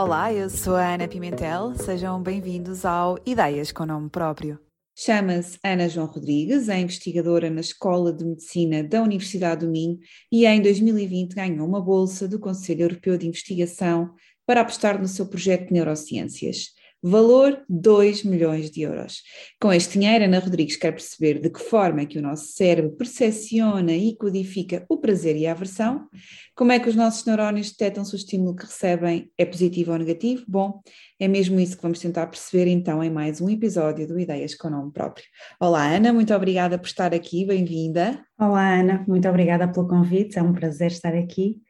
Olá, eu sou a Ana Pimentel, sejam bem-vindos ao Ideias com Nome Próprio. Chama-se Ana João Rodrigues, é investigadora na Escola de Medicina da Universidade do Minho e em 2020 ganhou uma bolsa do Conselho Europeu de Investigação para apostar no seu projeto de neurociências. Valor 2 milhões de euros. Com este dinheiro, Ana Rodrigues quer perceber de que forma é que o nosso cérebro percepciona e codifica o prazer e a aversão, como é que os nossos neurónios detectam se o estímulo que recebem é positivo ou negativo. Bom, é mesmo isso que vamos tentar perceber então em mais um episódio do Ideias com Nome Próprio. Olá Ana, muito obrigada por estar aqui, bem-vinda. Olá Ana, muito obrigada pelo convite, é um prazer estar aqui.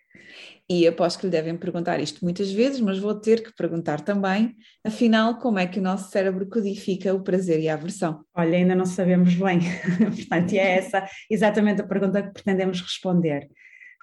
E aposto que lhe devem perguntar isto muitas vezes, mas vou ter que perguntar também, afinal, como é que o nosso cérebro codifica o prazer e a aversão? Olha, ainda não sabemos bem, portanto, é essa exatamente a pergunta que pretendemos responder.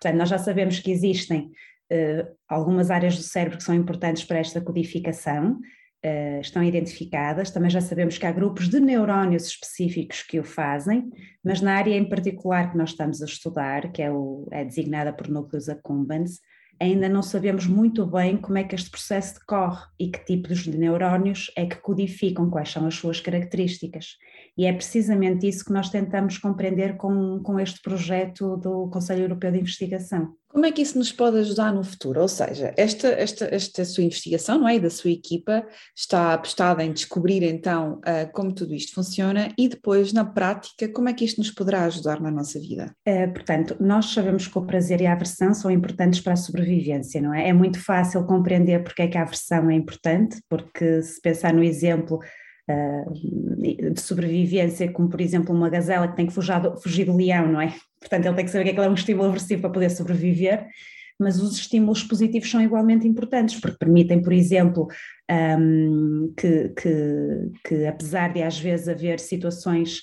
Portanto, nós já sabemos que existem uh, algumas áreas do cérebro que são importantes para esta codificação, uh, estão identificadas, também já sabemos que há grupos de neurónios específicos que o fazem, mas na área em particular que nós estamos a estudar, que é, o, é designada por núcleos accumbens, ainda não sabemos muito bem como é que este processo decorre e que tipos de neurónios é que codificam, quais são as suas características. E é precisamente isso que nós tentamos compreender com, com este projeto do Conselho Europeu de Investigação. Como é que isso nos pode ajudar no futuro? Ou seja, esta, esta, esta sua investigação, não é? E da sua equipa está apostada em descobrir então uh, como tudo isto funciona e depois, na prática, como é que isto nos poderá ajudar na nossa vida? É, portanto, nós sabemos que o prazer e a aversão são importantes para a sobrevivência, não é? É muito fácil compreender porque é que a aversão é importante, porque se pensar no exemplo uh, de sobrevivência, como por exemplo uma gazela que tem que fugir do, fugir do leão, não é? Portanto, ele tem que saber que é, é um estímulo aversivo para poder sobreviver, mas os estímulos positivos são igualmente importantes, porque permitem, por exemplo, um, que, que, que, apesar de às vezes haver situações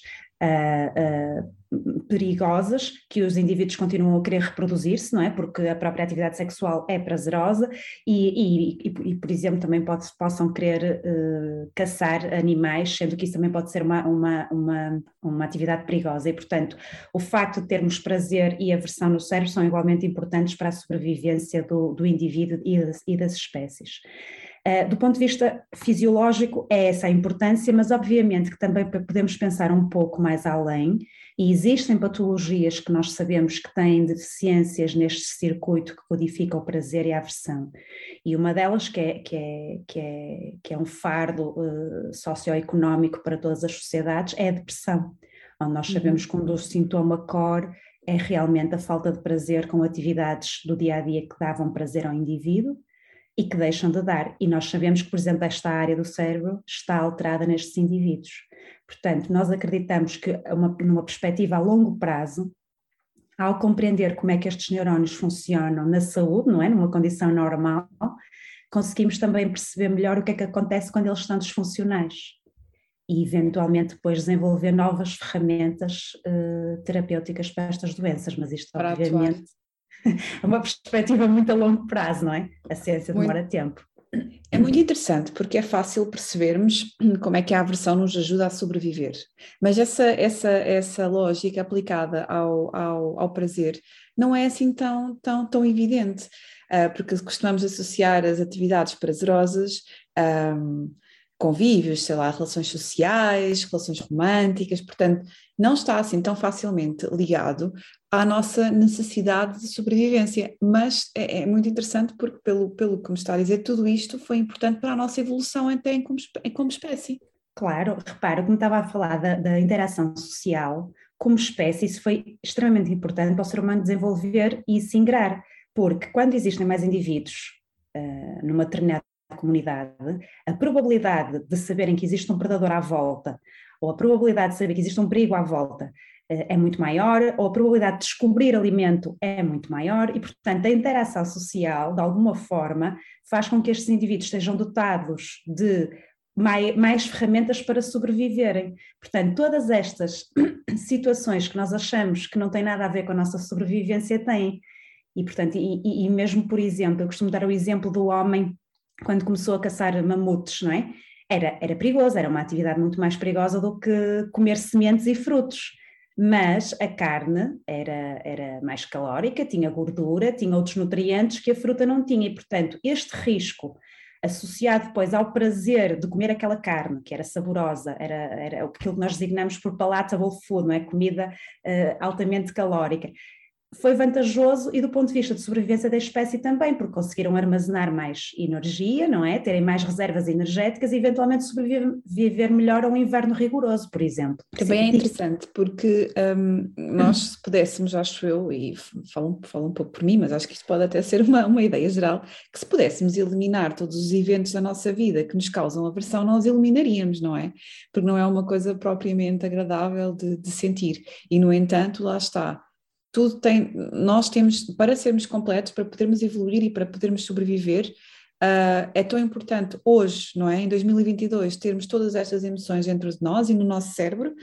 perigosas que os indivíduos continuam a querer reproduzir-se, não é? Porque a própria atividade sexual é prazerosa e, e, e, e por exemplo, também pode, possam querer uh, caçar animais, sendo que isso também pode ser uma, uma, uma, uma atividade perigosa. E, portanto, o facto de termos prazer e aversão no cérebro são igualmente importantes para a sobrevivência do, do indivíduo e das, e das espécies. Uh, do ponto de vista fisiológico, é essa a importância, mas obviamente que também podemos pensar um pouco mais além, e existem patologias que nós sabemos que têm deficiências neste circuito que codifica o prazer e a aversão. E uma delas, que é, que é, que é, que é um fardo uh, socioeconómico para todas as sociedades, é a depressão, onde nós sabemos que um dos sintomas core é realmente a falta de prazer com atividades do dia a dia que davam prazer ao indivíduo e que deixam de dar. E nós sabemos que, por exemplo, esta área do cérebro está alterada nestes indivíduos. Portanto, nós acreditamos que, uma, numa perspectiva a longo prazo, ao compreender como é que estes neurónios funcionam na saúde, não é? Numa condição normal, conseguimos também perceber melhor o que é que acontece quando eles estão disfuncionais e eventualmente depois desenvolver novas ferramentas uh, terapêuticas para estas doenças, mas isto para obviamente atuar. É uma perspectiva muito a longo prazo, não é? A ciência demora muito, tempo. É muito interessante porque é fácil percebermos como é que a aversão nos ajuda a sobreviver. Mas essa, essa, essa lógica aplicada ao, ao, ao prazer não é assim tão, tão, tão evidente, uh, porque costumamos associar as atividades prazerosas um, convívios, sei lá, relações sociais, relações românticas, portanto, não está assim tão facilmente ligado à nossa necessidade de sobrevivência. Mas é, é, muito interessante porque, pelo, pelo que me está a dizer, tudo isto foi importante para a nossa evolução até como, como espécie. Claro, repara, como estava a falar da, da interação social, como espécie, isso foi extremamente importante para o ser humano desenvolver e se ingrar, porque quando existem mais indivíduos uh, numa determinada comunidade, a probabilidade de saberem que existe um predador à volta, ou a probabilidade de saber que existe um perigo à volta, é muito maior, ou a probabilidade de descobrir alimento é muito maior, e, portanto, a interação social, de alguma forma, faz com que estes indivíduos sejam dotados de mais, mais, ferramentas para sobreviverem. Portanto, todas estas situações que nós achamos que não têm nada a ver com a nossa sobrevivência têm. E, portanto, e, e mesmo, por exemplo, eu costumo dar o exemplo do homem quando começou a caçar mamutes, não é? Era, era perigoso, era uma atividade muito mais perigosa do que comer sementes e frutos. Mas a carne era, era mais calórica, tinha gordura, tinha outros nutrientes que a fruta não tinha, e portanto, este risco associado depois ao prazer de comer aquela carne, que era saborosa, era, era aquilo que nós designamos por palatable food, não é? Comida uh, altamente calórica foi vantajoso e do ponto de vista de sobrevivência da espécie também, porque conseguiram armazenar mais energia, não é? Terem mais reservas energéticas e eventualmente sobreviver melhor a um inverno rigoroso, por exemplo. Também é interessante, porque um, nós se pudéssemos, acho eu, e falo, falo um pouco por mim, mas acho que isto pode até ser uma, uma ideia geral, que se pudéssemos eliminar todos os eventos da nossa vida que nos causam aversão, nós eliminaríamos, não é? Porque não é uma coisa propriamente agradável de, de sentir. E, no entanto, lá está tudo tem, nós temos, para sermos completos, para podermos evoluir e para podermos sobreviver, uh, é tão importante hoje, não é, em 2022, termos todas estas emoções dentro de nós e no nosso cérebro,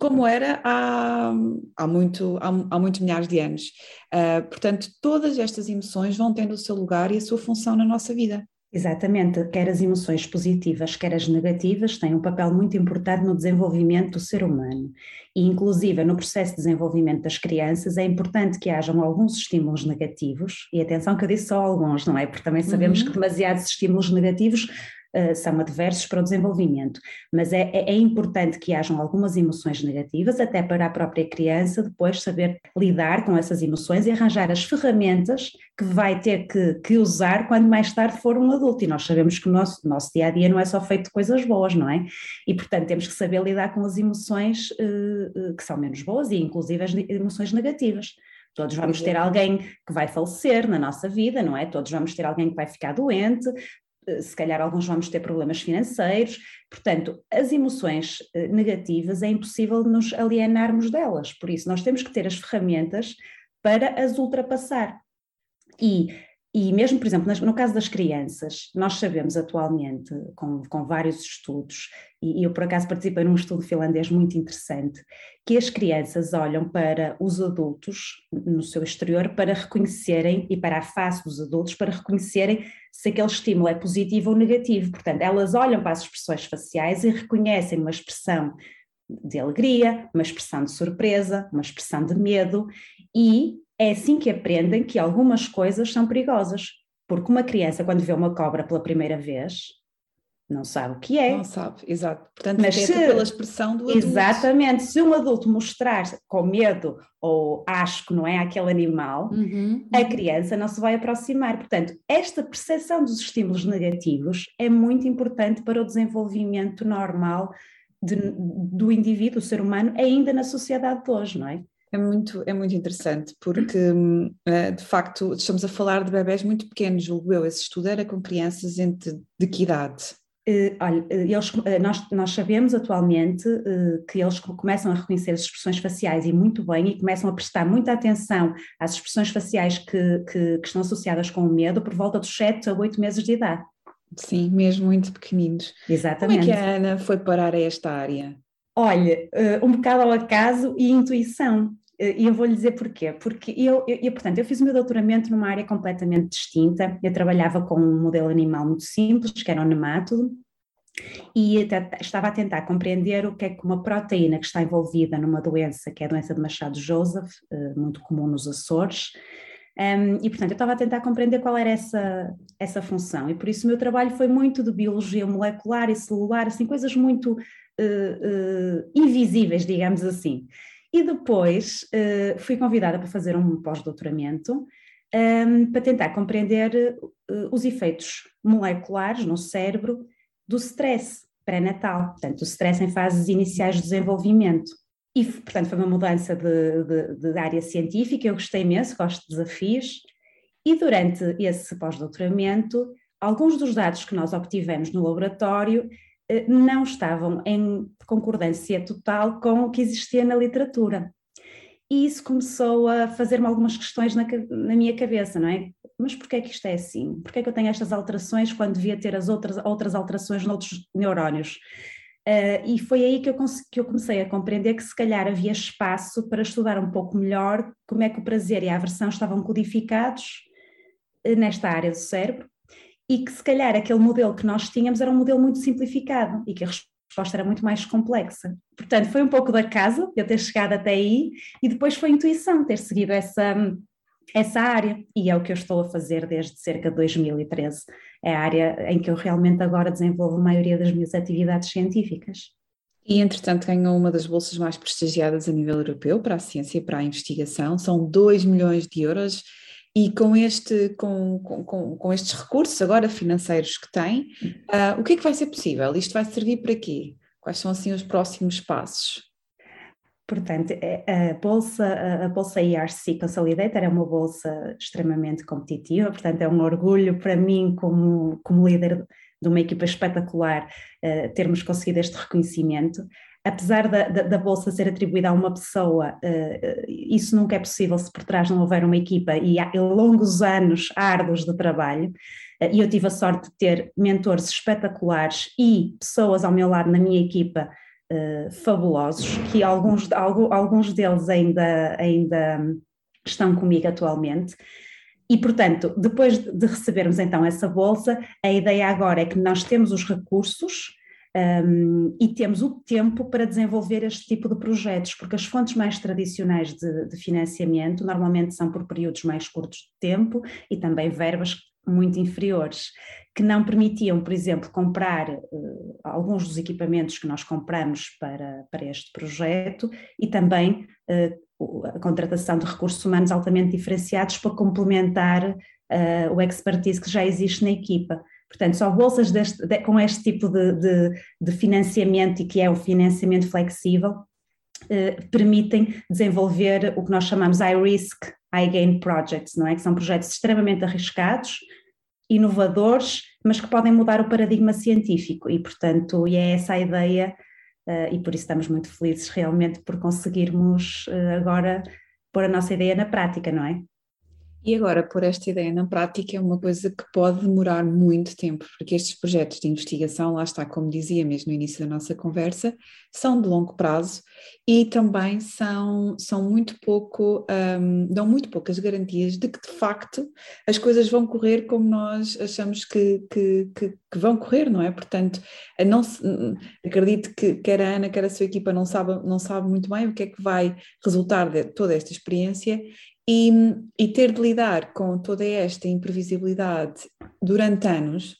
como era há, há, muito, há, há muitos milhares de anos. Uh, portanto, todas estas emoções vão tendo o seu lugar e a sua função na nossa vida. Exatamente, quer as emoções positivas, quer as negativas, têm um papel muito importante no desenvolvimento do ser humano. E, inclusive, no processo de desenvolvimento das crianças, é importante que hajam alguns estímulos negativos, e atenção que eu disse só alguns, não é? Porque também sabemos uhum. que demasiados estímulos negativos uh, são adversos para o desenvolvimento, mas é, é, é, importante que hajam algumas emoções negativas, até para a própria criança depois saber lidar com essas emoções e arranjar as ferramentas que vai ter que, que usar quando mais tarde for um adulto. E nós sabemos que o nosso, nosso dia a dia não é só feito de coisas boas, não é? E portanto temos que saber lidar com as emoções uh, uh, que são menos boas e inclusive as emoções negativas. Todos vamos ter alguém que vai falecer na nossa vida, não é? Todos vamos ter alguém que vai ficar doente, eh, se calhar alguns vamos ter problemas financeiros, portanto, as emoções eh, negativas é impossível nos alienarmos delas, por isso nós temos que ter as ferramentas para as ultrapassar. E e mesmo, por exemplo, no caso das crianças, nós sabemos atualmente, com, com vários estudos, e eu por acaso participei num estudo finlandês muito interessante, que as crianças olham para os adultos no seu exterior para reconhecerem, e para a face dos adultos, para reconhecerem se aquele estímulo é positivo ou negativo. Portanto, elas olham para as expressões faciais e reconhecem uma expressão de alegria, uma expressão de surpresa, uma expressão de medo, e é assim que aprendem que algumas coisas são perigosas. Porque uma criança, quando vê uma cobra pela primeira vez, não sabe o que é. Não sabe, exato. Portanto, Mas se, pela expressão do adulto. Exatamente. Se um adulto mostrar com medo ou asco, não é, aquele animal, uhum, a uhum. criança não se vai aproximar. Portanto, esta percepção dos estímulos negativos é muito importante para o desenvolvimento normal de, do indivíduo, do ser humano, ainda na sociedade de hoje, não é? É muito, é muito interessante, porque hum, eh, de facto estamos a falar de bebés muito pequenos, julgo eu. Esse estudo era com crianças entre, de que idade? Uh, olha, eh, eles, nós, nós, sabemos atualmente que eles começam a reconhecer as expressões faciais e muito bem, e começam a prestar muita atenção às expressões faciais que, que, que estão associadas com o medo por volta dos 7 a 8 meses de idade. Sim, mesmo muito pequeninos. Exatamente. Como é que a Ana foi parar a esta área? Olha, uh, um bocado ao acaso e intuição. Uh, e eu vou lhe dizer porquê. Porque eu, eu, eu, portanto, eu fiz o meu doutoramento numa área completamente distinta. Eu trabalhava com um modelo animal muito simples, que era um nemátodo, e estava a tentar compreender o que é que uma proteína que está envolvida numa doença, que é a doença de Machado-Joseph, uh, muito comum nos Açores, um, e, portanto, eu estava a tentar compreender qual era essa, essa função, e por isso o meu trabalho foi muito de biologia molecular e celular, assim, coisas muito uh, invisíveis, digamos assim. E depois uh, fui convidada para fazer um pós-doutoramento um, para tentar compreender os efeitos moleculares no cérebro do stress pré-natal, portanto, o stress em fases iniciais de desenvolvimento. E, portanto, foi uma mudança de, de, de área científica, eu gostei imenso, gosto de desafios, e durante esse pós-doutoramento, alguns dos dados que nós obtivemos no laboratório não estavam em concordância total com o que existia na literatura. E isso começou a fazer-me algumas questões na, na, minha cabeça, não é? Mas porquê é que isto é assim? Porquê é que eu tenho estas alterações quando devia ter as outras, outras alterações noutros neurónios? Uh, e foi aí que eu, que eu, comecei a compreender que se calhar havia espaço para estudar um pouco melhor como é que o prazer e a aversão estavam codificados uh, nesta área do cérebro e que se calhar aquele modelo que nós tínhamos era um modelo muito simplificado e que a resposta era muito mais complexa. Portanto, foi um pouco da casa eu ter chegado até aí e depois foi intuição ter seguido essa, essa área e é o que eu estou a fazer desde cerca de 2013. é a área em que eu realmente agora desenvolvo a maioria das minhas atividades científicas. E, entretanto, ganhou uma das bolsas mais prestigiadas a nível europeu para a ciência e para a investigação, são 2 milhões de euros. E com, este, com, com, com estes recursos agora financeiros que tem, uh, o que é que vai ser possível? Isto vai servir para quê? Quais são assim os próximos passos? Portanto, é, a bolsa, a bolsa ERC Consolidator é uma bolsa extremamente competitiva, portanto é um orgulho para mim como, como líder de uma equipa espetacular uh, termos conseguido este reconhecimento. Apesar da, da, da, bolsa ser atribuída a uma pessoa, uh, isso nunca é possível se por trás não houver uma equipa e há longos anos árduos de trabalho. Uh, e eu tive a sorte de ter mentores espetaculares e pessoas ao meu lado na minha equipa uh, fabulosos, que alguns, alguns deles ainda, ainda estão comigo atualmente. E, portanto, depois de recebermos então essa bolsa, a ideia agora é que nós temos os recursos um, e temos o tempo para desenvolver este tipo de projetos, porque as fontes mais tradicionais de, de, financiamento normalmente são por períodos mais curtos de tempo e também verbas muito inferiores, que não permitiam, por exemplo, comprar uh, alguns dos equipamentos que nós compramos para, para este projeto e também uh, a contratação de recursos humanos altamente diferenciados para complementar uh, o expertise que já existe na equipa. Portanto, só bolsas deste, de, com este tipo de, de, de, financiamento e que é o financiamento flexível permitem desenvolver o que nós chamamos high risk, high gain projects, não é? Que são projetos extremamente arriscados, inovadores, mas que podem mudar o paradigma científico e, portanto, é essa a ideia uh, e por isso estamos muito felizes realmente por conseguirmos uh, agora pôr a nossa ideia na prática, não é? E agora, pôr esta ideia na prática é uma coisa que pode demorar muito tempo, porque estes projetos de investigação, lá está, como dizia mesmo no início da nossa conversa, são de longo prazo e também são, são muito pouco, um, dão muito poucas garantias de que de facto as coisas vão correr como nós achamos que, que, que, que vão correr, não é? Portanto, não se, acredito que quer a Ana, quer a sua equipa não sabe, não sabe muito bem o que é que vai resultar de toda esta experiência e, e, ter de lidar com toda esta imprevisibilidade durante anos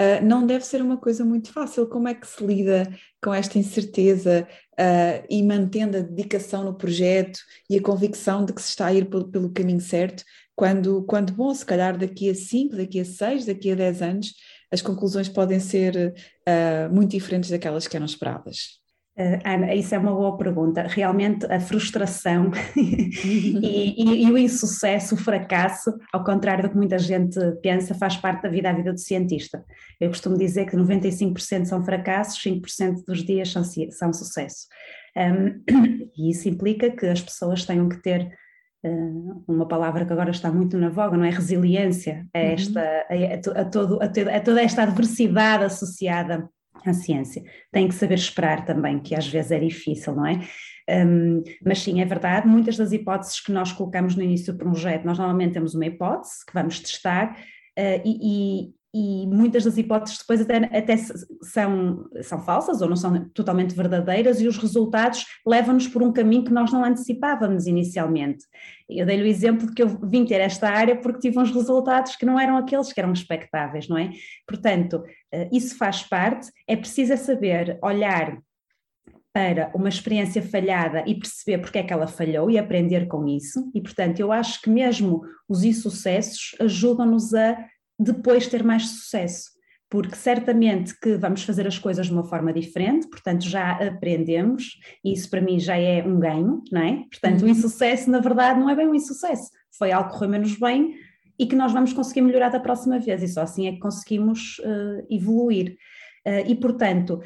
uh, não deve ser uma coisa muito fácil. Como é que se lida com esta incerteza uh, e mantendo a dedicação no projeto e a convicção de que se está a ir pelo, pelo caminho certo, quando, quando, bom, se calhar daqui a 5, daqui a 6, daqui a 10 anos, as conclusões podem ser uh, muito diferentes daquelas que eram esperadas? Uh, Ana, isso é uma boa pergunta. Realmente a frustração e, e, e, o insucesso, o fracasso, ao contrário do que muita gente pensa, faz parte da vida à vida do cientista. Eu costumo dizer que 95% são fracassos, 5% dos dias são, são sucesso. Um, e isso implica que as pessoas tenham que ter uh, uma palavra que agora está muito na voga, não é? Resiliência, a, uhum. esta, a, a, a, todo, a, toda esta adversidade associada a ciência. Tem que saber esperar também, que às vezes é difícil, não é? Um, mas sim, é verdade, muitas das hipóteses que nós colocamos no início do projeto, nós normalmente temos uma hipótese que vamos testar uh, e, e muitas das hipóteses depois até, até são, são falsas ou não são totalmente verdadeiras e os resultados levam-nos por um caminho que nós não antecipávamos inicialmente. Eu dei-lhe o exemplo de que eu vim ter esta área porque tive uns resultados que não eram aqueles que eram expectáveis, não é? Portanto, eh, isso faz parte, é preciso é saber olhar para uma experiência falhada e perceber porque é que ela falhou e aprender com isso, e portanto eu acho que mesmo os insucessos ajudam-nos a depois ter mais sucesso, porque certamente que vamos fazer as coisas de uma forma diferente, portanto já aprendemos, e isso para mim já é um ganho, não é? Portanto, uhum. o insucesso, na verdade, não é bem um insucesso, foi algo que correu menos bem e que nós vamos conseguir melhorar da próxima vez, e só assim é que conseguimos uh, evoluir. Uh, e, portanto,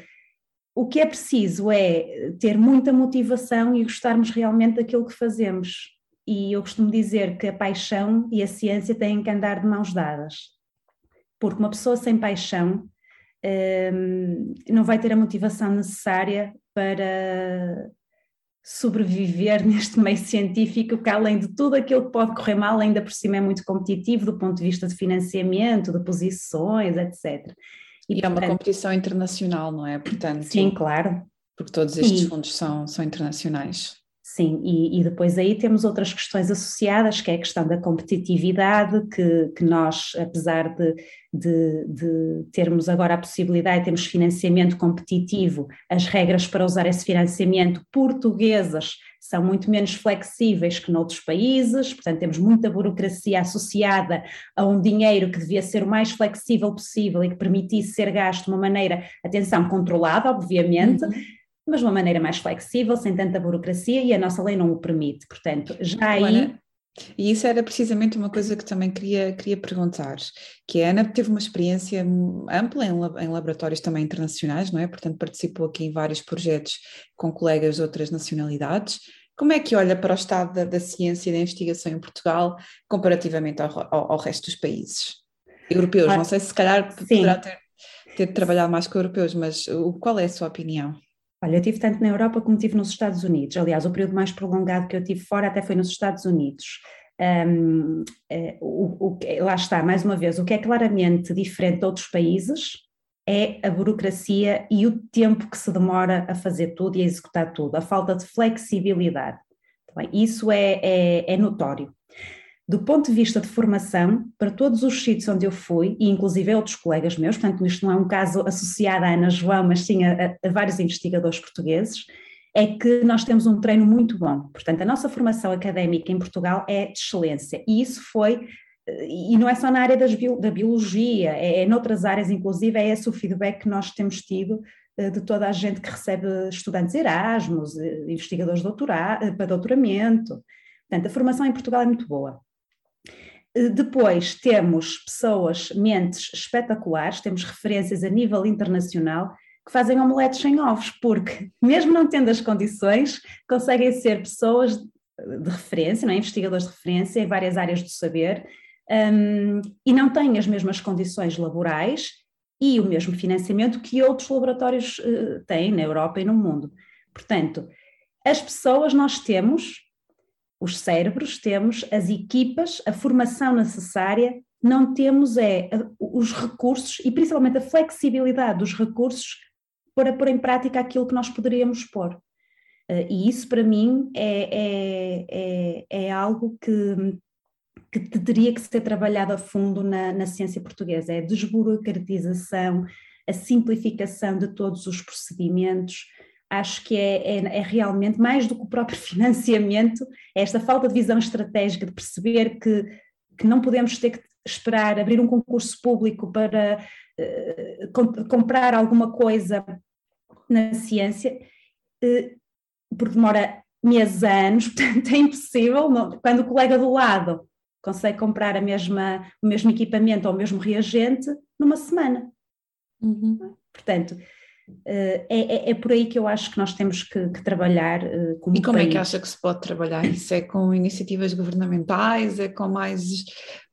o que é preciso é ter muita motivação e gostarmos realmente daquilo que fazemos. E eu costumo dizer que a paixão e a ciência têm que andar de mãos dadas porque uma pessoa sem paixão um, não vai ter a motivação necessária para sobreviver neste meio científico que além de tudo aquilo que pode correr mal, ainda por cima é muito competitivo do ponto de vista de financiamento, de posições, etc. E, e portanto, é uma competição internacional, não é? Portanto, sim, claro. Porque todos estes e, fundos são, são internacionais. Sim, e, e, depois aí temos outras questões associadas, que é a questão da competitividade, que, que nós, apesar de, de, de, termos agora a possibilidade, temos financiamento competitivo, as regras para usar esse financiamento portuguesas são muito menos flexíveis que noutros países, portanto temos muita burocracia associada a um dinheiro que devia ser o mais flexível possível e que permitisse ser gasto de uma maneira, atenção, controlada, obviamente, uhum mas de uma maneira mais flexível, sem tanta burocracia, e a nossa lei não o permite. Portanto, já aí. e isso era precisamente uma coisa que também queria, queria perguntar, que a Ana teve uma experiência ampla em, em laboratórios também internacionais, não é? Portanto, participou aqui em vários projetos com colegas de outras nacionalidades. Como é que olha para o estado da, da ciência e da investigação em Portugal comparativamente ao, ao, ao resto dos países europeus? Ah, não sei se se calhar sim. poderá ter, ter trabalhado mais com europeus, mas o, qual é a sua opinião? Olha, eu tive tanto na Europa como tive nos Estados Unidos. Aliás, o período mais prolongado que eu tive fora até foi nos Estados Unidos. Um, é, o, o, lá está, mais uma vez, o que é claramente diferente de outros países é a burocracia e o tempo que se demora a fazer tudo e a executar tudo, a falta de flexibilidade. Tá isso é, é, é notório. Do ponto de vista de formação, para todos os sítios onde eu fui, e inclusive outros colegas meus, portanto, isto não é um caso associado à Ana João, mas sim a, a vários investigadores portugueses, é que nós temos um treino muito bom. Portanto, a nossa formação académica em Portugal é de excelência, e isso foi e não é só na área bio, da biologia, é, é noutras áreas, inclusive, é esse o feedback que nós temos tido eh, de toda a gente que recebe estudantes Erasmus, eh, investigadores doutora, eh, para doutoramento. Portanto, a formação em Portugal é muito boa. Eh, depois temos pessoas, mentes espetaculares, temos referências a nível internacional que fazem omeletes sem ovos, porque, mesmo não tendo as condições, conseguem ser pessoas de referência, não é? investigadores de referência em várias áreas do saber, um, e não têm as mesmas condições laborais e o mesmo financiamento que outros laboratórios uh, têm na Europa e no mundo. Portanto, as pessoas nós temos, os cérebros, temos as equipas, a formação necessária, não temos é os recursos e principalmente a flexibilidade dos recursos para pôr em prática aquilo que nós poderíamos pôr. Eh, e isso para mim é, é, é, é algo que, que teria que ser trabalhado a fundo na, na ciência portuguesa, é a desburocratização, a simplificação de todos os procedimentos, acho que é, é, é, realmente mais do que o próprio financiamento, é esta falta de visão estratégica de perceber que, que não podemos ter que esperar abrir um concurso público para uh, comp comprar alguma coisa na ciência, uh, porque demora meses a anos, portanto é impossível, quando o colega do lado consegue comprar a mesma, o mesmo equipamento ou o mesmo reagente numa semana. Uhum. Portanto, é, é, é, por aí que eu acho que nós temos que, que trabalhar uh, como E como país. é que acha que se pode trabalhar isso? É com iniciativas governamentais? É com mais,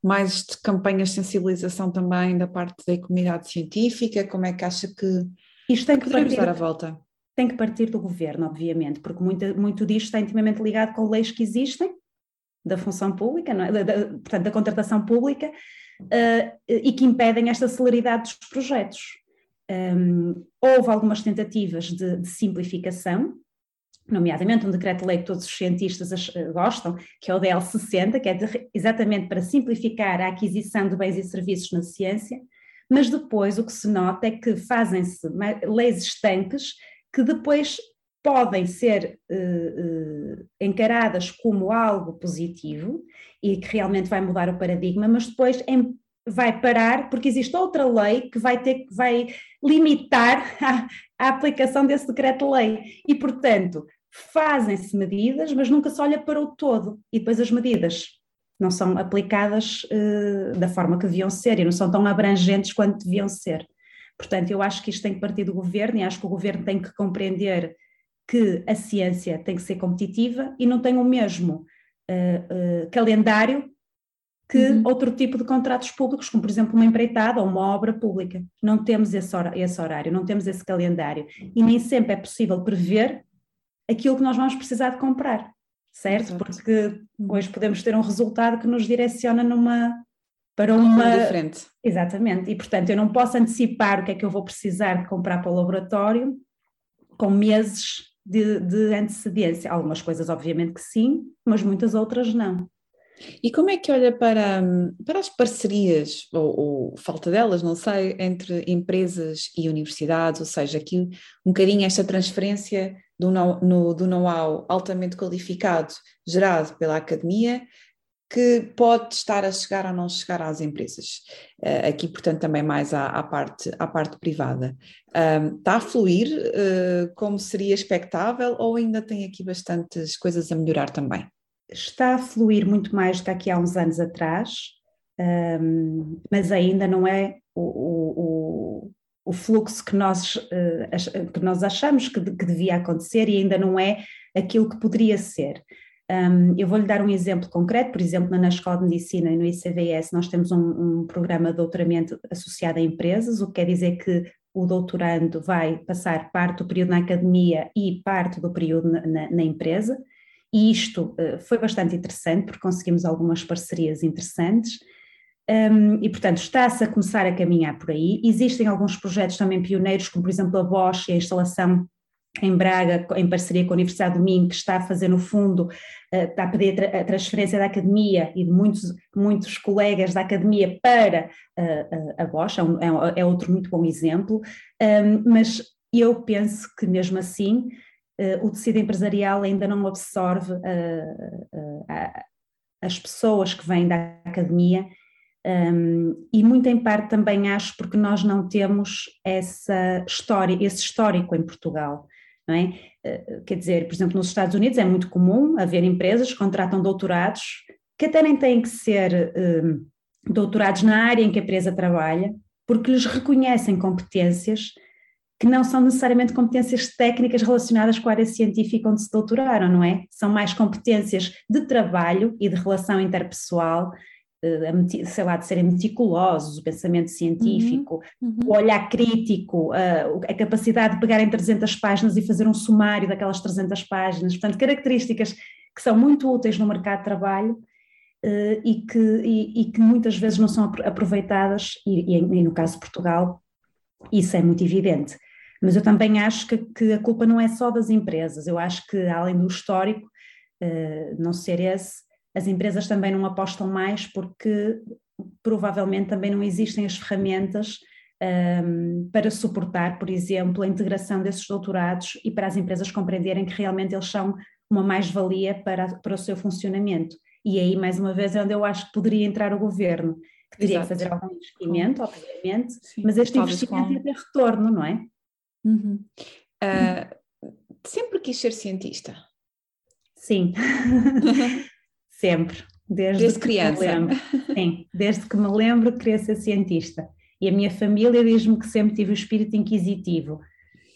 mais campanhas de sensibilização também da parte da comunidade científica? Como é que acha que isto tem que partir, dar a volta? Tem que partir do governo, obviamente, porque muito, muito disto está intimamente ligado com leis que existem da função pública, é? da, da, portanto, da contratação pública, uh, e que impedem esta celeridade dos projetos. Um, houve algumas tentativas de, de, simplificação, nomeadamente um decreto-lei que todos os cientistas gostam, que é o DL 60, que é de, exatamente para simplificar a aquisição de bens e serviços na ciência, mas depois o que se nota é que fazem-se leis estanques que depois podem ser uh, uh, encaradas como algo positivo e que realmente vai mudar o paradigma, mas depois em vai parar porque existe outra lei que vai ter que vai limitar a, a aplicação desse decreto-lei e portanto fazem-se medidas, mas nunca se olha para o todo e depois as medidas não são aplicadas uh, da forma que deviam ser e não são tão abrangentes quanto deviam ser. Portanto, eu acho que isto tem que partir do governo e acho que o governo tem que compreender que a ciência tem que ser competitiva e não tem o mesmo uh, uh, calendário que uhum. outro tipo de contratos públicos, como por exemplo uma empreitada ou uma obra pública. Não temos esse, esse horário, não temos esse calendário e nem sempre é possível prever aquilo que nós vamos precisar de comprar, certo? Exato. Porque hoje podemos ter um resultado que nos direciona numa para uma diferente. Exatamente. E portanto eu não posso antecipar o que é que eu vou precisar de comprar para o laboratório com meses de, de antecedência. Algumas coisas, obviamente, que sim, mas muitas outras não. E como é que olha para, para as parcerias, ou, ou, falta delas, não sei, entre empresas e universidades, ou seja, aqui um bocadinho esta transferência do know-how altamente qualificado gerado pela academia, que pode estar a chegar ou não chegar às empresas. Uh, aqui, portanto, também mais à, à, parte, à parte privada. Está a fluir uh, como seria expectável ou ainda tem aqui bastantes coisas a melhorar também? Está a fluir muito mais do que há uns anos atrás, um, mas ainda não é o, o, o fluxo que nós, uh, que nós achamos que, que, devia acontecer e ainda não é aquilo que poderia ser. Um, eu vou-lhe dar um exemplo concreto, por exemplo, na Escola de Medicina e no ICVS nós temos um, um programa de doutoramento associado a empresas, o que quer dizer que o doutorando vai passar parte do período na academia e parte do período na, na, na empresa, e isto uh, foi bastante interessante, porque conseguimos algumas parcerias interessantes. Um, e, portanto, está-se a começar a caminhar por aí. Existem alguns projetos também pioneiros, como, por exemplo, a Bosch e a instalação em Braga, em parceria com a Universidade do Minho, que está a fazer, no fundo, uh, está a pedir a transferência da academia e de muitos, muitos colegas da academia para uh, a Bosch, é, um, é, é, outro muito bom exemplo, um, mas eu penso que, mesmo assim, o tecido empresarial ainda não absorve uh, uh, as pessoas que vêm da academia um, e muito em parte também acho porque nós não temos essa história, esse histórico em Portugal. Não é? Quer dizer, por exemplo, nos Estados Unidos é muito comum haver empresas que contratam doutorados que até nem têm que ser um, doutorados na área em que a empresa trabalha, porque lhes reconhecem competências que não são necessariamente competências técnicas relacionadas com a área científica onde se doutoraram, não é? São mais competências de trabalho e de relação interpessoal, eh, sei lá, de serem meticulosos, o pensamento científico, uhum, uhum. o olhar crítico, a, capacidade de pegar em 300 páginas e fazer um sumário daquelas 300 páginas, portanto, características que são muito úteis no mercado de trabalho eh, e que, e, e que muitas vezes não são aproveitadas, e, e, no caso de Portugal, isso é muito evidente. Mas eu também acho que, que, a culpa não é só das empresas, eu acho que além do histórico uh, não ser esse, as empresas também não apostam mais porque provavelmente também não existem as ferramentas um, ehm, para suportar, por exemplo, a integração desses doutorados e para as empresas compreenderem que realmente eles são uma mais-valia para, para o seu funcionamento. E aí, mais uma vez, é onde eu acho que poderia entrar o governo, que teria que fazer algum investimento, obviamente, Sim, mas este investimento ia ter retorno, não é? Uhum. Uh, sempre quis ser cientista? Sim, sempre. Desde, desde criança. Sim, desde que me lembro queria ser cientista. E a minha família diz-me que sempre tive o espírito inquisitivo.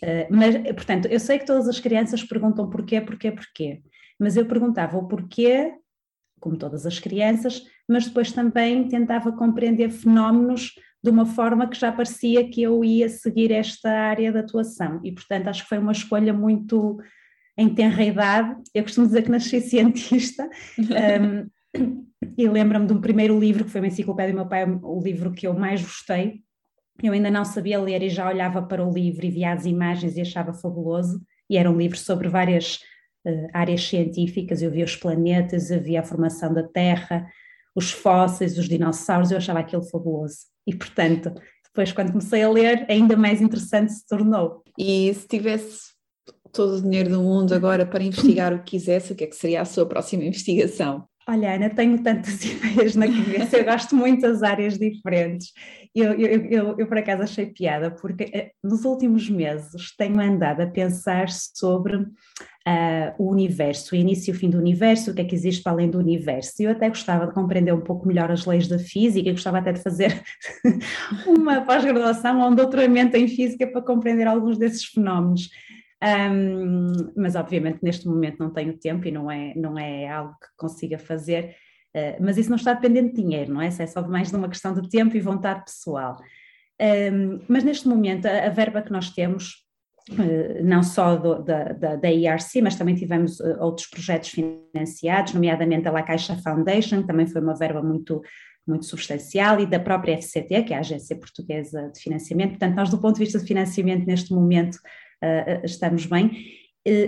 Uh, mas, portanto, eu sei que todas as crianças perguntam porquê, porquê, porquê. Mas eu perguntava o porquê, como todas as crianças, mas depois também tentava compreender fenómenos de uma forma que já parecia que eu ia seguir esta área de atuação. E portanto acho que foi uma escolha muito em tenra idade, eu costumo dizer que nasci cientista um, e lembro-me de um primeiro livro que foi uma enciclopédia do meu pai, o livro que eu mais gostei, eu ainda não sabia ler e já olhava para o livro e via as imagens e achava fabuloso. E era um livro sobre várias uh, áreas científicas, eu via os planetas, eu via a formação da Terra, os fósseis, os dinossauros, eu achava aquilo fabuloso. E, portanto, depois, quando comecei a ler, ainda mais interessante se tornou. E se tivesse todo o dinheiro do mundo agora para investigar o que quisesse, o que é que seria a sua próxima investigação? Olha, Ana, tenho tantas ideias na cabeça, eu gosto de muitas áreas diferentes. Eu, eu, eu, eu, por acaso, achei piada, porque eh, nos últimos meses tenho andado a pensar sobre uh, o universo, o início e o fim do universo, o que é que existe para além do universo. Eu até gostava de compreender um pouco melhor as leis da física, gostava até de fazer uma pós-graduação ou um doutoramento em física para compreender alguns desses fenómenos. Um, mas obviamente neste momento não tenho tempo e não é, não é algo que consiga fazer, uh, mas isso não está dependendo de dinheiro, não é? Isso é só mais de uma questão de tempo e vontade pessoal. Um, mas neste momento a, a, verba que nós temos, não só do, da, da, IRC, mas também tivemos uh, outros projetos financiados, nomeadamente a La Caixa Foundation, que também foi uma verba muito muito substancial e da própria FCT, que é a Agência Portuguesa de Financiamento. Portanto, nós do ponto de vista de financiamento neste momento uh, estamos bem.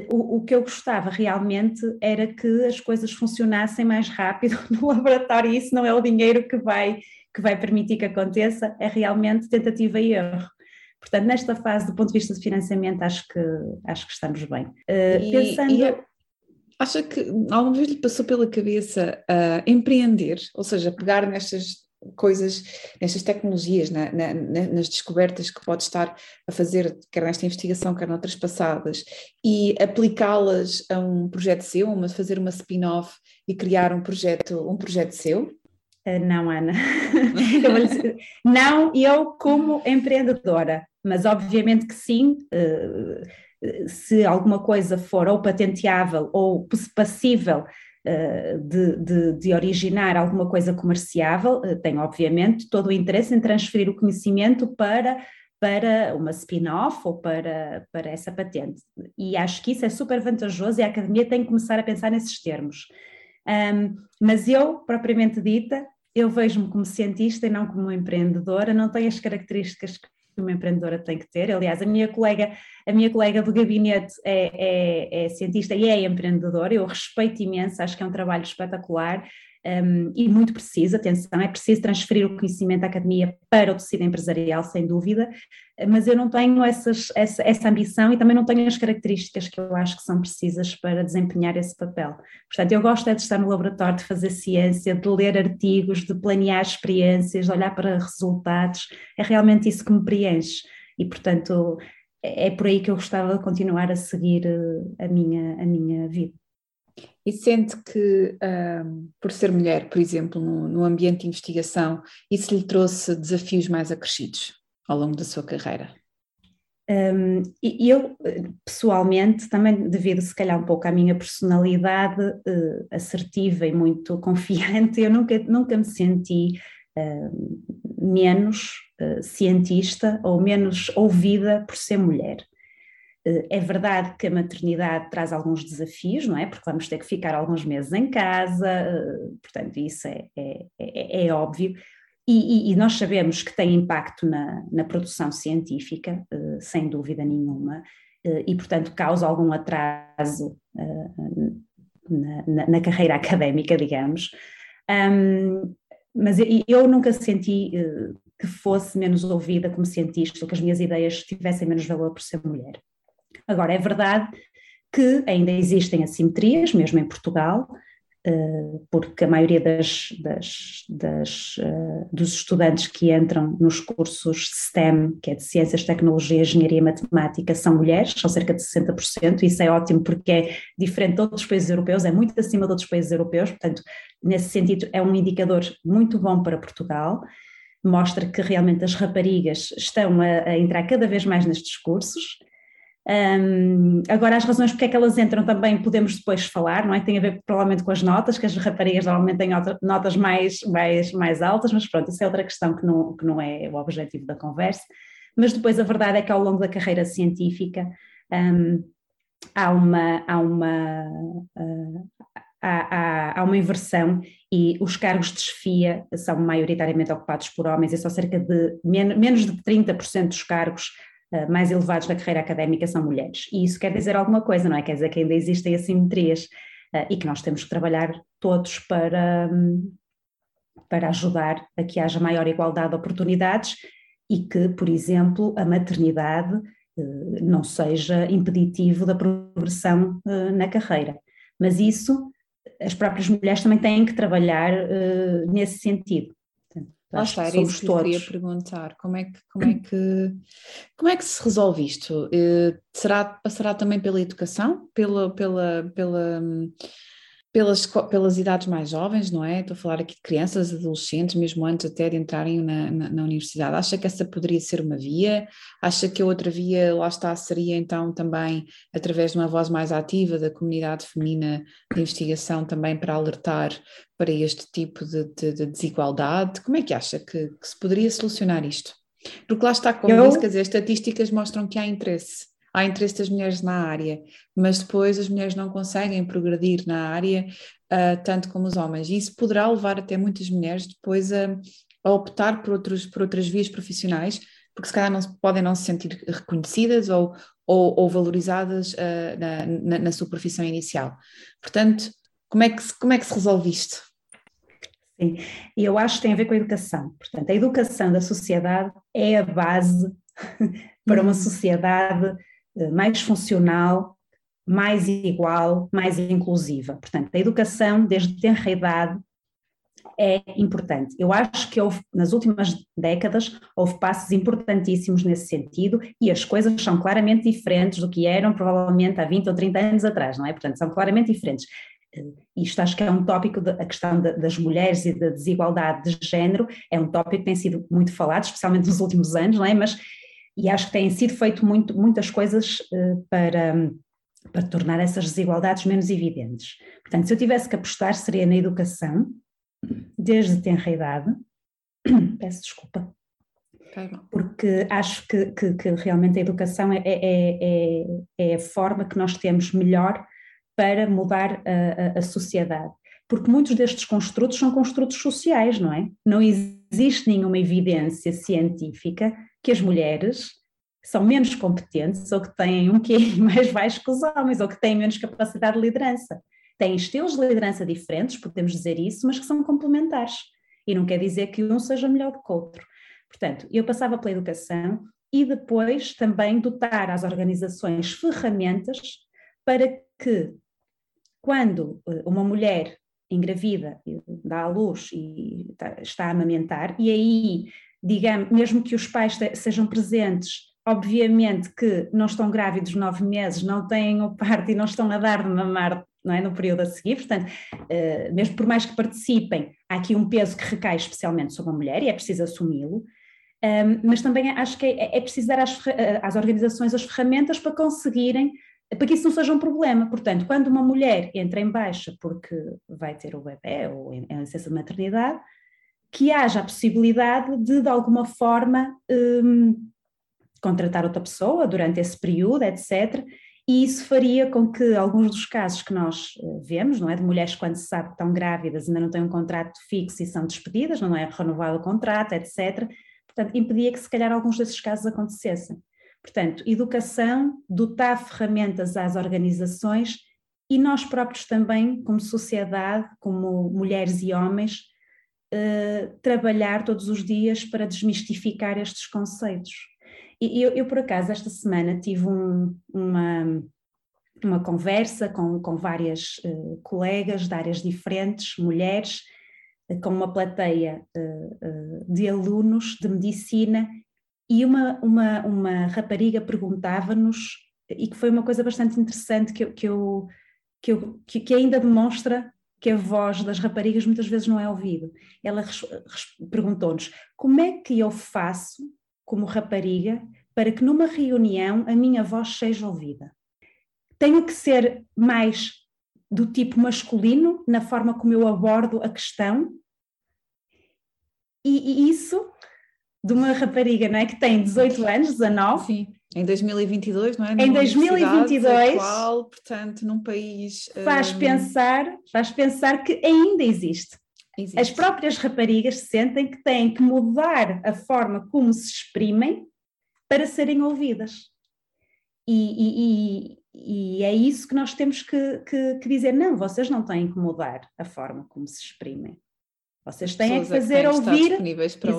o, o, que eu gostava realmente era que as coisas funcionassem mais rápido no laboratório, e isso não é o dinheiro que vai, que vai permitir que aconteça, é realmente tentativa e erro. Portanto, nesta fase, do ponto de vista de financiamento, acho que, acho que estamos bem. Uh, e, pensando... E é, acha que alguma vez lhe passou pela cabeça uh, empreender, ou seja, pegar nestas coisas, nestas tecnologias, na, na, nas descobertas que pode estar a fazer, quer nesta investigação, quer noutras passadas, e aplicá-las a um projeto seu, uma, fazer uma spin-off e criar um projeto, um projeto seu? Uh, não, Ana. eu dizer, não, eu como empreendedora, mas obviamente que sim. Uh, se alguma coisa for ou patenteável ou passível eh, de, de, de, originar alguma coisa comerciável, eh, tem obviamente todo o interesse em transferir o conhecimento para, para uma spin-off ou para, para essa patente. E acho que isso é super vantajoso e a academia tem que começar a pensar nesses termos. Um, mas eu, propriamente dita, eu vejo-me como cientista e não como empreendedora, não tenho as características que uma empreendedora tem que ter. Aliás, a minha colega, a minha colega do gabinete é, é, é cientista e é empreendedora, eu respeito imenso, acho que é um trabalho espetacular um, e muito preciso, atenção, é preciso transferir o conhecimento da academia para o tecido empresarial, sem dúvida, mas eu não tenho essas, essa, essa ambição e também não tenho as características que eu acho que são precisas para desempenhar esse papel. Portanto, eu gosto é de estar no laboratório, de fazer ciência, de ler artigos, de planear experiências, de olhar para resultados, é realmente isso que me preenche e, portanto, é, é por aí que eu gostava de continuar a seguir eh, a minha, a minha vida. E sente que, um, por ser mulher, por exemplo, no, no, ambiente de investigação, isso lhe trouxe desafios mais acrescidos ao longo da sua carreira? Um, eu, pessoalmente, também devido se calhar um pouco à minha personalidade uh, assertiva e muito confiante, eu nunca, nunca me senti uh, menos uh, cientista ou menos ouvida por ser mulher. Eh, é verdade que a maternidade traz alguns desafios, não é? Porque vamos ter que ficar alguns meses em casa, portanto, isso é, é, é, é óbvio. E, e, e, nós sabemos que tem impacto na, na produção científica, eh, sem dúvida nenhuma, e, portanto, causa algum atraso na, na, na carreira académica, digamos. Um, mas eu nunca senti que fosse menos ouvida como cientista, ou que as minhas ideias tivessem menos valor por ser mulher. Agora, é verdade que ainda existem assimetrias, mesmo em Portugal, eh, porque a maioria das, das, das, eh, dos estudantes que entram nos cursos STEM, que é de Ciências, Tecnologia, Engenharia e Matemática, são mulheres, são cerca de 60%, isso é ótimo porque é diferente de outros países europeus, é muito acima de outros países europeus, portanto, nesse sentido, é um indicador muito bom para Portugal, mostra que realmente as raparigas estão a, a entrar cada vez mais nestes cursos, um, agora, as razões porque é que elas entram também podemos depois falar, não é? Tem a ver provavelmente com as notas, que as raparigas normalmente têm notas mais, mais, mais altas, mas pronto, isso é outra questão que não, que não é o objetivo da conversa. Mas depois a verdade é que ao longo da carreira científica um, há uma, há uma, uh, há, há, há, uma inversão e os cargos de chefia são maioritariamente ocupados por homens e só cerca de menos de 30% dos cargos eh, mais elevados da carreira académica são mulheres. E isso quer dizer alguma coisa, não é? Quer dizer que ainda existem assimetrias uh, e que nós temos que trabalhar todos para, um, para ajudar a que haja maior igualdade de oportunidades e que, por exemplo, a maternidade uh, não seja impeditivo da progressão na carreira. Mas isso as próprias mulheres também têm que trabalhar nesse sentido. Lá está, era isso que todos. queria perguntar. Como é que, como é que, como é que se resolve isto? Uh, será, passará também pela educação? Pela, pela, pela, pelas, pelas idades mais jovens, não é? Estou a falar aqui de crianças, adolescentes, mesmo antes até de entrarem na, na, na, universidade. Acha que essa poderia ser uma via? Acha que a outra via, lá está, seria então também através de uma voz mais ativa da comunidade feminina de investigação também para alertar para este tipo de, de, de desigualdade? Como é que acha que, que, se poderia solucionar isto? Porque lá está, como Eu... disse, quer dizer, estatísticas mostram que há interesse há interesse das mulheres na área, mas depois as mulheres não conseguem progredir na área uh, tanto como os homens. E isso poderá levar até muitas mulheres depois a, a optar por, outros, por outras vias profissionais, porque se calhar não podem não se sentir reconhecidas ou, ou, ou valorizadas uh, na, na, na, sua profissão inicial. Portanto, como é que se, como é que se resolve isto? Sim, e eu acho que tem a ver com a educação. Portanto, a educação da sociedade é a base para uma uhum. sociedade mais funcional, mais igual, mais inclusiva. Portanto, a educação, desde tenra idade, é importante. Eu acho que houve, nas últimas décadas, houve passos importantíssimos nesse sentido e as coisas são claramente diferentes do que eram provavelmente há 20 ou 30 anos atrás, não é? Portanto, são claramente diferentes. Eh, isto acho que é um tópico, de, a questão de, das mulheres e da desigualdade de género, é um tópico que tem sido muito falado, especialmente nos últimos anos, não é? Mas, e acho que têm sido feito muito, muitas coisas uh, para, para tornar essas desigualdades menos evidentes. Portanto, se eu tivesse que apostar, seria na educação, desde tenra idade, peço desculpa, porque acho que, que, que, realmente a educação é, é, é, é, a forma que nós temos melhor para mudar a, a, sociedade. Porque muitos destes construtos são construtos sociais, não é? Não existe nenhuma evidência científica que as mulheres são menos competentes ou que têm um QI mais baixo que os homens ou que têm menos capacidade de liderança têm estilos de liderança diferentes, podemos dizer isso, mas que são complementares. E não quer dizer que um seja melhor do que o outro. Portanto, eu passava pela educação e depois também dotar as organizações ferramentas para que, quando eh, uma mulher engravida, dá à luz e está a amamentar, e aí, digamos, mesmo que os pais sejam presentes, obviamente que não estão grávidos nove meses, não têm o parto e não estão a dar de mamar não é, no período a seguir, portanto, uh, mesmo por mais que participem, há aqui um peso que recai especialmente sobre a mulher e é preciso assumi-lo, um, mas também acho que é, é preciso dar às, eh, às, organizações as ferramentas para conseguirem, para que isso não seja um problema. Portanto, quando uma mulher entra em baixa porque vai ter o bebê ou em, em licença de maternidade, que haja a possibilidade de, de alguma forma, um, contratar outra pessoa durante esse período, etc., e isso faria com que alguns dos casos que nós eh, vemos, não é, de mulheres quando se sabe que estão grávidas ainda não têm um contrato fixo e são despedidas, não é renovado o contrato, etc. Portanto, impedia que se calhar alguns desses casos acontecessem. Portanto, educação, dotar ferramentas às organizações e nós próprios também, como sociedade, como mulheres e homens, eh, trabalhar todos os dias para desmistificar estes conceitos. E eu, eu, por acaso, esta semana tive um, uma, uma conversa com, com várias uh, colegas de áreas diferentes, mulheres, uh, com uma plateia de alunos de medicina, e uma, uma, uma rapariga perguntava-nos, e que foi uma coisa bastante interessante que, eu, que, eu, que, que ainda demonstra que a voz das raparigas muitas vezes não é ouvida. Ela perguntou-nos como é que eu faço como rapariga, para que numa reunião a minha voz seja ouvida. Tenho que ser mais do tipo masculino na forma como eu abordo a questão, e, e isso de uma rapariga não é, que tem 18 anos, 19. Sim, em 2022, não é? Em 2022. Atual, portanto, num país. Faz, um... pensar, faz pensar que ainda existe. Existe. As próprias raparigas sentem que têm que mudar a forma como se exprimem para serem ouvidas. E, e, e é isso que nós temos que, que, que, dizer: não, vocês não têm que mudar a forma como se exprimem. Vocês têm que fazer é que ouvir.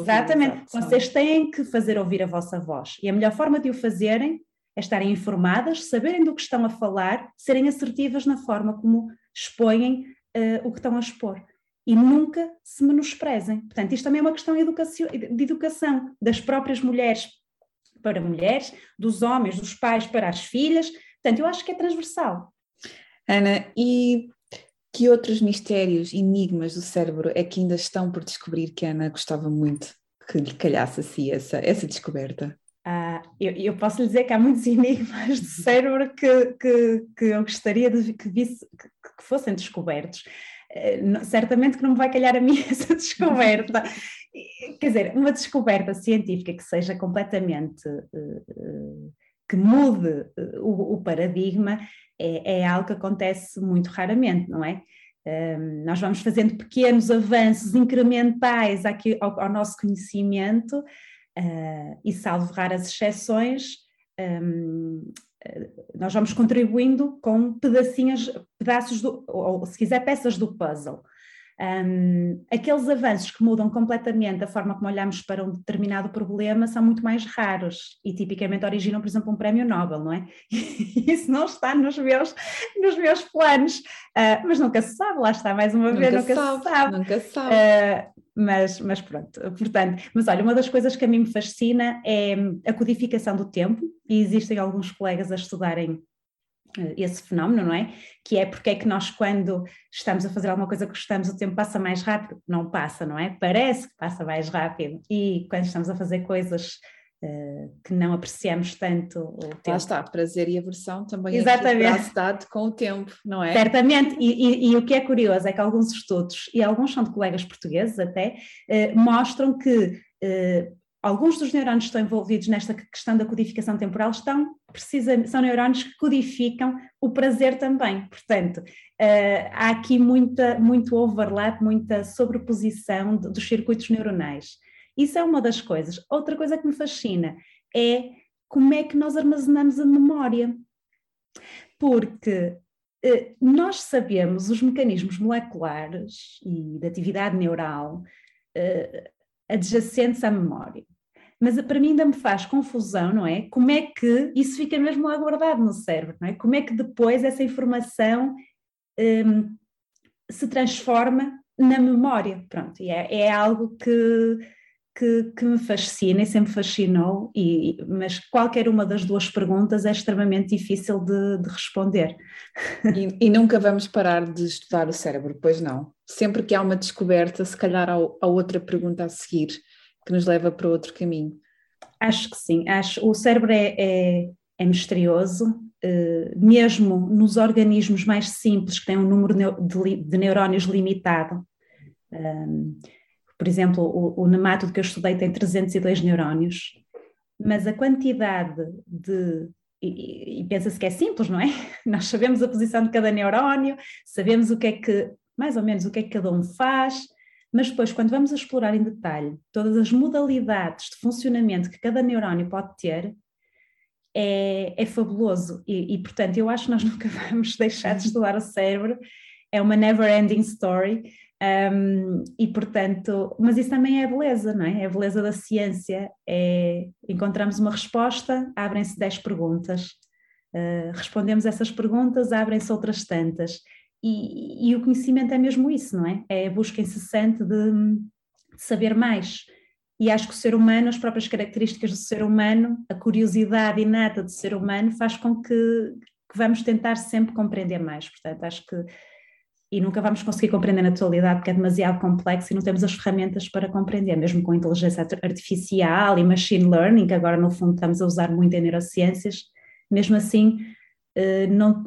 Exatamente, ouvir, vocês têm que fazer ouvir a vossa voz. E a melhor forma de o fazerem é estarem informadas, saberem do que estão a falar, serem assertivas na forma como expõem uh, o que estão a expor e nunca se menosprezem. Portanto, isto também é uma questão de educação das próprias mulheres para mulheres, dos homens, dos pais para as filhas. Portanto, eu acho que é transversal. Ana, e que outros mistérios, enigmas do cérebro é que ainda estão por descobrir que a Ana gostava muito que lhe calhasse assim essa, essa descoberta? Ah, eu, eu, posso lhe dizer que há muitos enigmas do cérebro que, que, que eu gostaria de que, visse, que, que fossem descobertos. Eh, certamente que não me vai calhar a mim essa descoberta. Quer dizer, uma descoberta científica que seja completamente. Uh, que mude o, o paradigma é, é, algo que acontece muito raramente, não é? Um, nós vamos fazendo pequenos avanços incrementais aqui ao, ao nosso conhecimento, Uh, e salvo raras exceções, um, nós vamos contribuindo com pedacinhos, pedaços, do, ou se quiser, peças do puzzle. Um, aqueles avanços que mudam completamente a forma como olhamos para um determinado problema são muito mais raros e tipicamente originam, por exemplo, um prémio Nobel, não é? Isso não está nos meus, nos meus planos, uh, mas nunca se sabe, lá está mais uma vez, nunca, nunca se sabe. Nunca se sabe. Uh, mas, mas pronto, portanto, mas olha, uma das coisas que a mim me fascina é a codificação do tempo, e existem alguns colegas a estudarem esse fenómeno, não é? Que é porque é que nós, quando estamos a fazer alguma coisa que gostamos, o tempo passa mais rápido? Não passa, não é? Parece que passa mais rápido. E quando estamos a fazer coisas uh, que não apreciamos tanto o tempo. Lá está, prazer e aversão também Exatamente. dado com o tempo, não é? Certamente, e, e, e, o que é curioso é que alguns estudos, e alguns são de colegas portugueses até, uh, mostram que uh, alguns dos neurónios que estão envolvidos nesta questão da codificação temporal estão precisamente, são neurónios que codificam o prazer também. Portanto, uh, há aqui muita, muito overlap, muita sobreposição de, dos circuitos neuronais. Isso é uma das coisas. Outra coisa que me fascina é como é que nós armazenamos a memória. Porque uh, nós sabemos os mecanismos moleculares e da atividade neural uh, adjacentes à memória mas para mim ainda me faz confusão, não é? Como é que isso fica mesmo lá guardado no cérebro, não é? Como é que depois essa informação um, se transforma na memória, pronto, e é, é algo que, que, que, me fascina e sempre fascinou, e, mas qualquer uma das duas perguntas é extremamente difícil de, de responder. E, e, nunca vamos parar de estudar o cérebro, pois não? Sempre que há uma descoberta, se calhar há, há outra pergunta a seguir que nos leva para outro caminho. Acho que sim, acho o cérebro é, é, é misterioso, uh, mesmo nos organismos mais simples que têm um número de, neurónios limitado. Um, por exemplo, o, o nemátodo que eu estudei tem 302 neurónios, mas a quantidade de e, e pensa-se que é simples, não é? Nós sabemos a posição de cada neurónio, sabemos o que é que, mais ou menos, o que é que cada um faz, mas depois, quando vamos explorar em detalhe todas as modalidades de funcionamento que cada neurónio pode ter, é, é fabuloso. E, e, portanto, eu acho que nós nunca vamos deixar de estudar o cérebro, é uma never-ending story. Um, e portanto, mas isso também é a beleza, não é? É a beleza da ciência. É, encontramos uma resposta, abrem-se 10 perguntas, uh, respondemos essas perguntas, abrem-se outras tantas. E, e, o conhecimento é mesmo isso, não é? É a busca incessante de, de, saber mais. E acho que o ser humano, as próprias características do ser humano, a curiosidade inata do ser humano, faz com que, que vamos tentar sempre compreender mais. Portanto, acho que. E nunca vamos conseguir compreender na totalidade porque é demasiado complexo e não temos as ferramentas para compreender, mesmo com inteligência artificial e machine learning, que agora no fundo estamos a usar muito em neurociências, mesmo assim eh, não,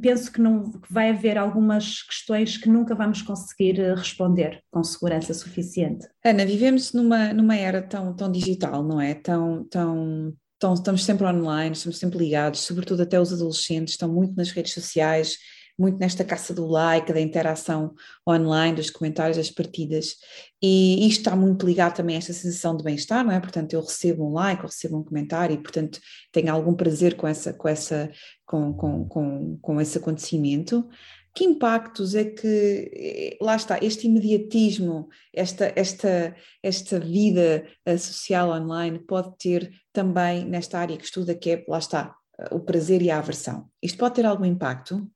penso que, não, que vai haver algumas questões que nunca vamos conseguir eh, responder com segurança suficiente. Ana, vivemos numa, numa era tão, tão digital, não é? Tão, tão, tão, estamos sempre online, estamos sempre ligados, sobretudo até os adolescentes estão muito nas redes sociais, muito nesta caça do like, da interação online, dos comentários, das partidas, e isto está muito ligado também a esta sensação de bem-estar, não é? Portanto, eu recebo um like, eu recebo um comentário e, portanto, tenho algum prazer com, essa, com, essa, com, com, com, com esse acontecimento. Que impactos é que, eh, lá está, este imediatismo, esta, esta, esta vida eh, social online pode ter também nesta área que estuda, que é, lá está, o prazer e a aversão. Isto pode ter algum impacto?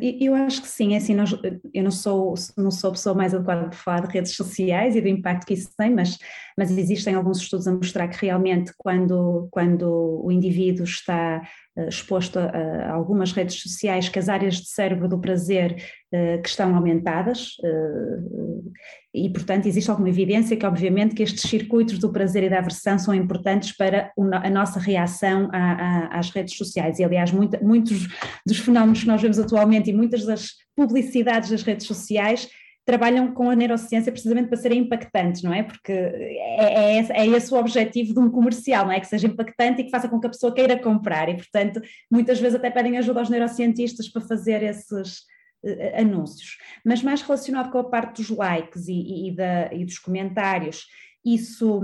Eu acho que sim, é assim, nós, eu não sou, não sou a pessoa mais adequada para falar de redes sociais e do impacto que isso tem, mas, mas existem alguns estudos a mostrar que realmente quando, quando o indivíduo está exposto a, a, algumas redes sociais, que as áreas de cérebro do prazer uh, que estão aumentadas uh, e, portanto, existe alguma evidência que, obviamente, que estes circuitos do prazer e da aversão são importantes para a nossa reação a, a, às redes sociais. E, aliás, muita, muitos dos fenómenos que nós vemos atualmente e muitas das publicidades das redes sociais trabalham com a neurociência precisamente para serem impactantes, não é? Porque é, é, é, esse o objetivo de um comercial, não é? Que seja impactante e que faça com que a pessoa queira comprar e, portanto, muitas vezes até pedem ajuda aos neurocientistas para fazer esses uh, anúncios. Mas mais relacionado com a parte dos likes e, e, da, e dos comentários, isso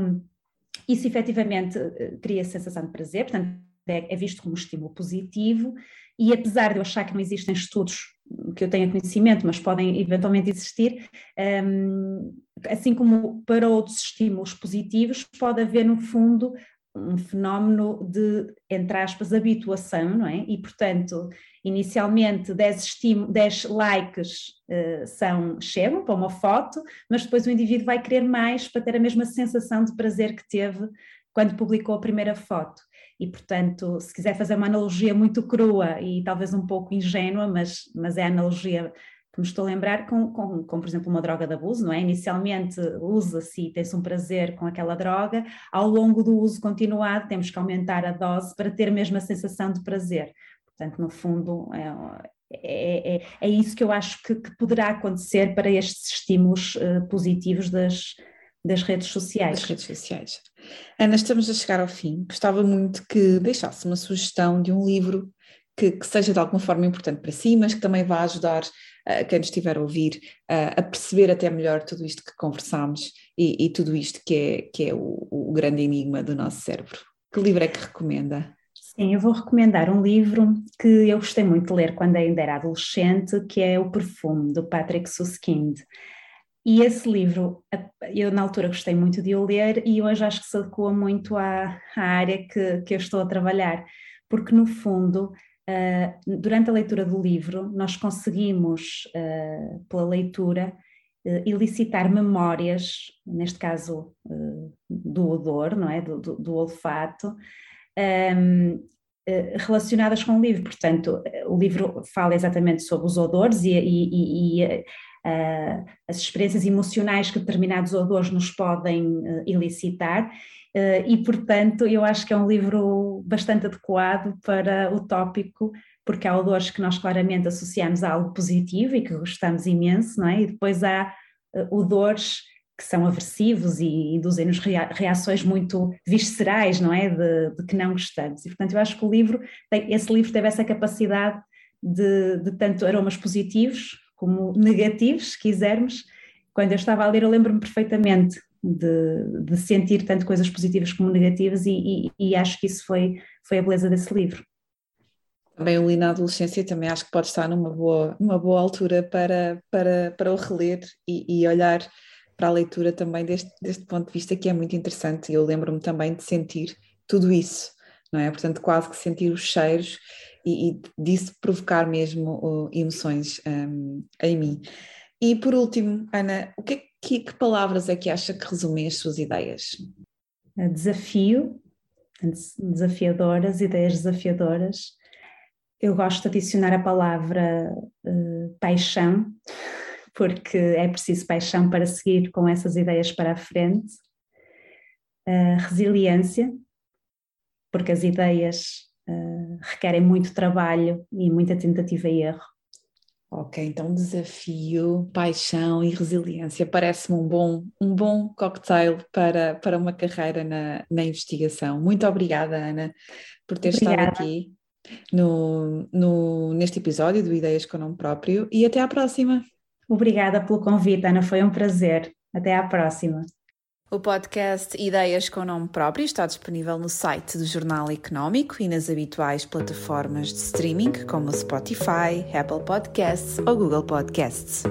isso efetivamente cria sensação de prazer, portanto, é, é visto como um estímulo positivo, e apesar de eu achar que não existem estudos que eu tenha conhecimento, mas podem eventualmente existir, um, assim como para outros estímulos positivos, pode haver no fundo um fenómeno de, entre aspas, habituação, não é? E, portanto, inicialmente 10, 10 likes uh, são, chegam para uma foto, mas depois o indivíduo vai querer mais para ter a mesma sensação de prazer que teve quando publicou a primeira foto. E, portanto, se quiser fazer uma analogia muito crua e talvez um pouco ingênua, mas, mas é a analogia que me estou a lembrar com, com, com, por exemplo, uma droga de abuso, não é? Inicialmente usa-se e tem-se um prazer com aquela droga, ao longo do uso continuado temos que aumentar a dose para ter a mesma sensação de prazer. Portanto, no fundo, é, é, é, é isso que eu acho que, que, poderá acontecer para estes estímulos uh, positivos das, das redes sociais. Das redes sociais. Ana, estamos a chegar ao fim. Gostava muito que deixasse uma sugestão de um livro que, que seja de alguma forma importante para si, mas que também vá ajudar uh, quem nos estiver a ouvir uh, a perceber até melhor tudo isto que conversámos e, e tudo isto que é, que é o, o grande enigma do nosso cérebro. Que livro é que recomenda? Sim, eu vou recomendar um livro que eu gostei muito de ler quando ainda era adolescente, que é O Perfume, do Patrick Suskind. E esse livro, eu na altura gostei muito de o ler e hoje acho que se adequa muito à, à área que, que eu estou a trabalhar, porque no fundo, uh, durante a leitura do livro, nós conseguimos, uh, pela leitura, uh, elicitar memórias, neste caso do odor, não é? do, do, do olfato, um, ehm, relacionadas com o livro. Portanto, o livro fala exatamente sobre os odores e, e, e uh, as experiências emocionais que determinados odores nos podem uh, elicitar. Uh, e, portanto, eu acho que é um livro bastante adequado para o tópico, porque há odores que nós claramente associamos a algo positivo e que gostamos imenso, não é? E depois há odores que são aversivos e induzem-nos reações muito viscerais, não é? De, de, que não gostamos. E, portanto, eu acho que o livro, tem, esse livro teve essa capacidade de, de tanto aromas positivos como negativos, se quisermos. Quando eu estava a ler, eu lembro-me perfeitamente de, de, sentir tanto coisas positivas como negativas, e, e, e, acho que isso foi, foi a beleza desse livro. Também o li na adolescência, também acho que pode estar numa boa, numa boa altura para, para, para o reler e, e olhar para a leitura também deste, deste ponto de vista que é muito interessante. Eu lembro-me também de sentir tudo isso, não é? Portanto, quase que sentir os cheiros e, e disso provocar mesmo uh, emoções um, em mim. E por último, Ana, o que, que, que palavras é que acha que resumem as suas ideias? Desafio, desafiadoras, ideias desafiadoras. Eu gosto de adicionar a palavra uh, paixão, porque é preciso paixão para seguir com essas ideias para a frente. Uh, resiliência, porque as ideias uh, requerem muito trabalho e muita tentativa e erro. Ok, então desafio, paixão e resiliência parece-me um bom, um bom cocktail para, para uma carreira na, na investigação. Muito obrigada, Ana, por ter obrigada. estado aqui no, no, neste episódio do Ideias com Nome Próprio e até à próxima. Obrigada pelo convite, Ana, foi um prazer. Até à próxima. O podcast Ideias com Nome Próprio está disponível no site do Jornal Económico e nas habituais plataformas de streaming como Spotify, Apple Podcasts ou Google Podcasts.